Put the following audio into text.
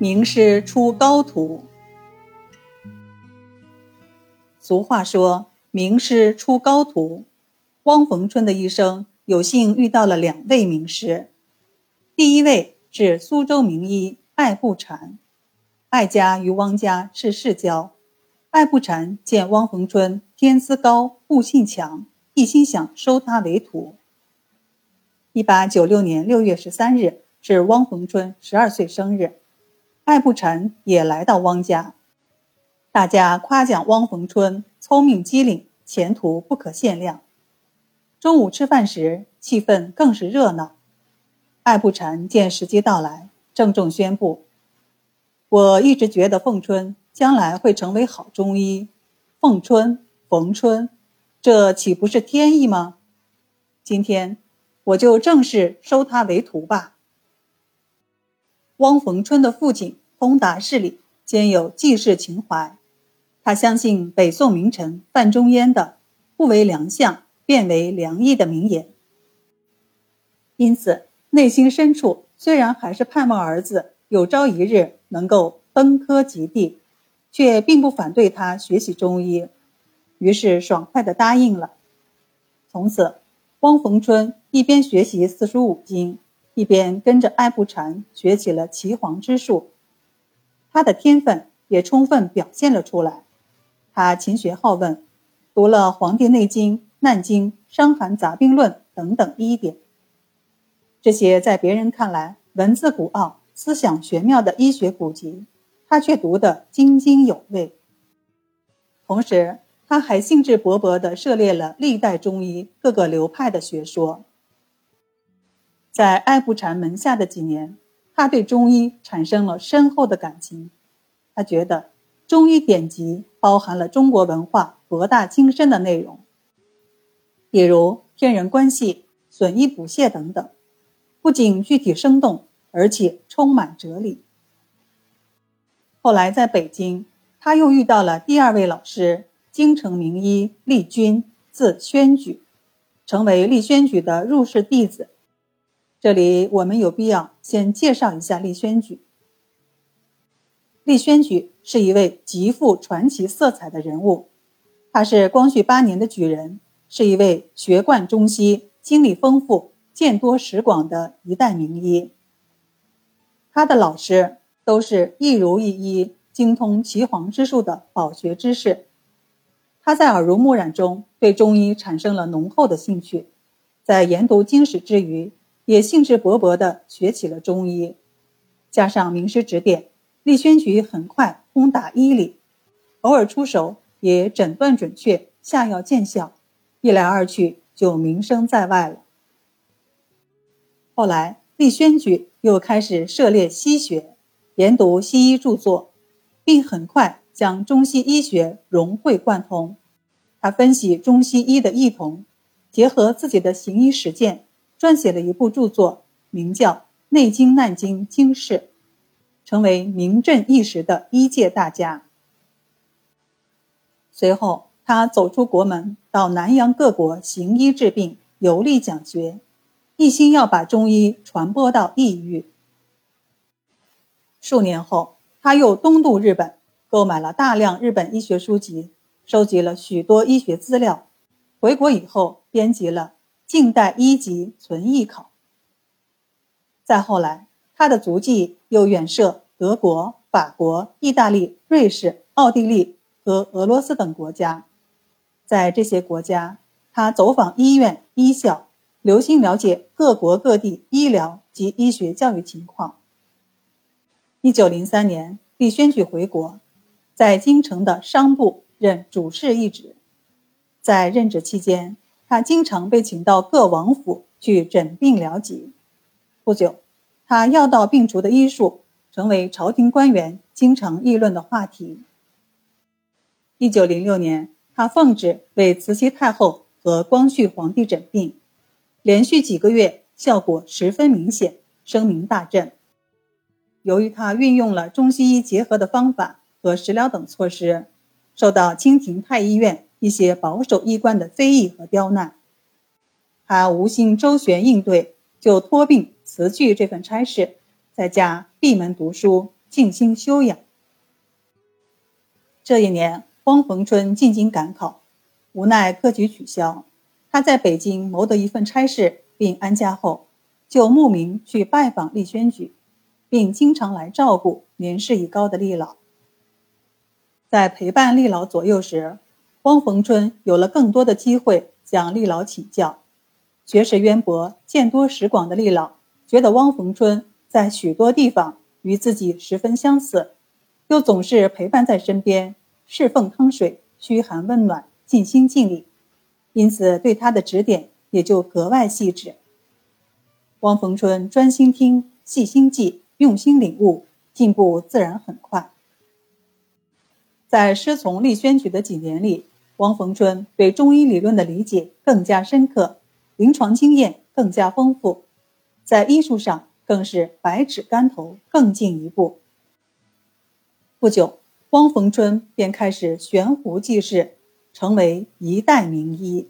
名师出高徒。俗话说：“名师出高徒。”汪逢春的一生有幸遇到了两位名师。第一位是苏州名医艾步禅，艾家与汪家是世交。艾步禅见汪逢春天资高、悟性强，一心想收他为徒。一八九六年六月十三日是汪逢春十二岁生日。艾步臣也来到汪家，大家夸奖汪逢春聪明机灵，前途不可限量。中午吃饭时，气氛更是热闹。艾步臣见时机到来，郑重宣布：“我一直觉得凤春将来会成为好中医。凤春、逢春，这岂不是天意吗？今天，我就正式收他为徒吧。”汪逢春的父亲通达事理，兼有济世情怀。他相信北宋名臣范仲淹的“不为良相，便为良医”的名言，因此内心深处虽然还是盼望儿子有朝一日能够登科及第，却并不反对他学习中医，于是爽快地答应了。从此，汪逢春一边学习四书五经。一边跟着艾步禅学起了岐黄之术，他的天分也充分表现了出来。他勤学好问，读了《黄帝内经》《难经》《伤寒杂病论》等等医典。这些在别人看来文字古奥、思想玄妙的医学古籍，他却读得津津有味。同时，他还兴致勃勃地涉猎了历代中医各个流派的学说。在艾步禅门下的几年，他对中医产生了深厚的感情。他觉得中医典籍包含了中国文化博大精深的内容，比如天人关系、损益补泻等等，不仅具体生动，而且充满哲理。后来在北京，他又遇到了第二位老师，京城名医厉君，字宣举，成为厉宣举的入室弟子。这里我们有必要先介绍一下厉宣举。厉宣举是一位极富传奇色彩的人物，他是光绪八年的举人，是一位学贯中西、经历丰富、见多识广的一代名医。他的老师都是一如一医、精通岐黄之术的饱学之士。他在耳濡目染中对中医产生了浓厚的兴趣，在研读经史之余。也兴致勃勃地学起了中医，加上名师指点，厉宣举很快通达医理，偶尔出手也诊断准确，下药见效，一来二去就名声在外了。后来，厉宣举又开始涉猎西学，研读西医著作，并很快将中西医学融会贯通。他分析中西医的异同，结合自己的行医实践。撰写了一部著作，名叫《内经难经经释》，成为名震一时的医界大家。随后，他走出国门，到南洋各国行医治病，游历讲学，一心要把中医传播到异域。数年后，他又东渡日本，购买了大量日本医学书籍，收集了许多医学资料。回国以后，编辑了。近代一级存异考。再后来，他的足迹又远涉德国、法国、意大利、瑞士、奥地利和俄罗斯等国家。在这些国家，他走访医院、医校，留心了解各国各地医疗及医学教育情况。一九零三年，李宣举回国，在京城的商部任主事一职。在任职期间，他经常被请到各王府去诊病疗疾。不久，他药到病除的医术成为朝廷官员经常议论的话题。一九零六年，他奉旨为慈禧太后和光绪皇帝诊病，连续几个月效果十分明显，声名大振。由于他运用了中西医结合的方法和食疗等措施，受到清廷太医院。一些保守衣冠的非议和刁难，他无心周旋应对，就托病辞去这份差事，在家闭门读书，静心修养。这一年，汪逢春进京赶考，无奈科举取消，他在北京谋得一份差事，并安家后，就慕名去拜访立宣举，并经常来照顾年事已高的厉老。在陪伴厉老左右时，汪逢春有了更多的机会向厉老请教。学识渊博、见多识广的厉老觉得汪逢春在许多地方与自己十分相似，又总是陪伴在身边，侍奉汤水，嘘寒问暖，尽心尽力，因此对他的指点也就格外细致。汪逢春专心听，细心记，用心领悟，进步自然很快。在师从立宣举的几年里，汪逢春对中医理论的理解更加深刻。临床经验更加丰富，在医术上更是百尺竿头更进一步。不久，汪逢春便开始悬壶济世，成为一代名医。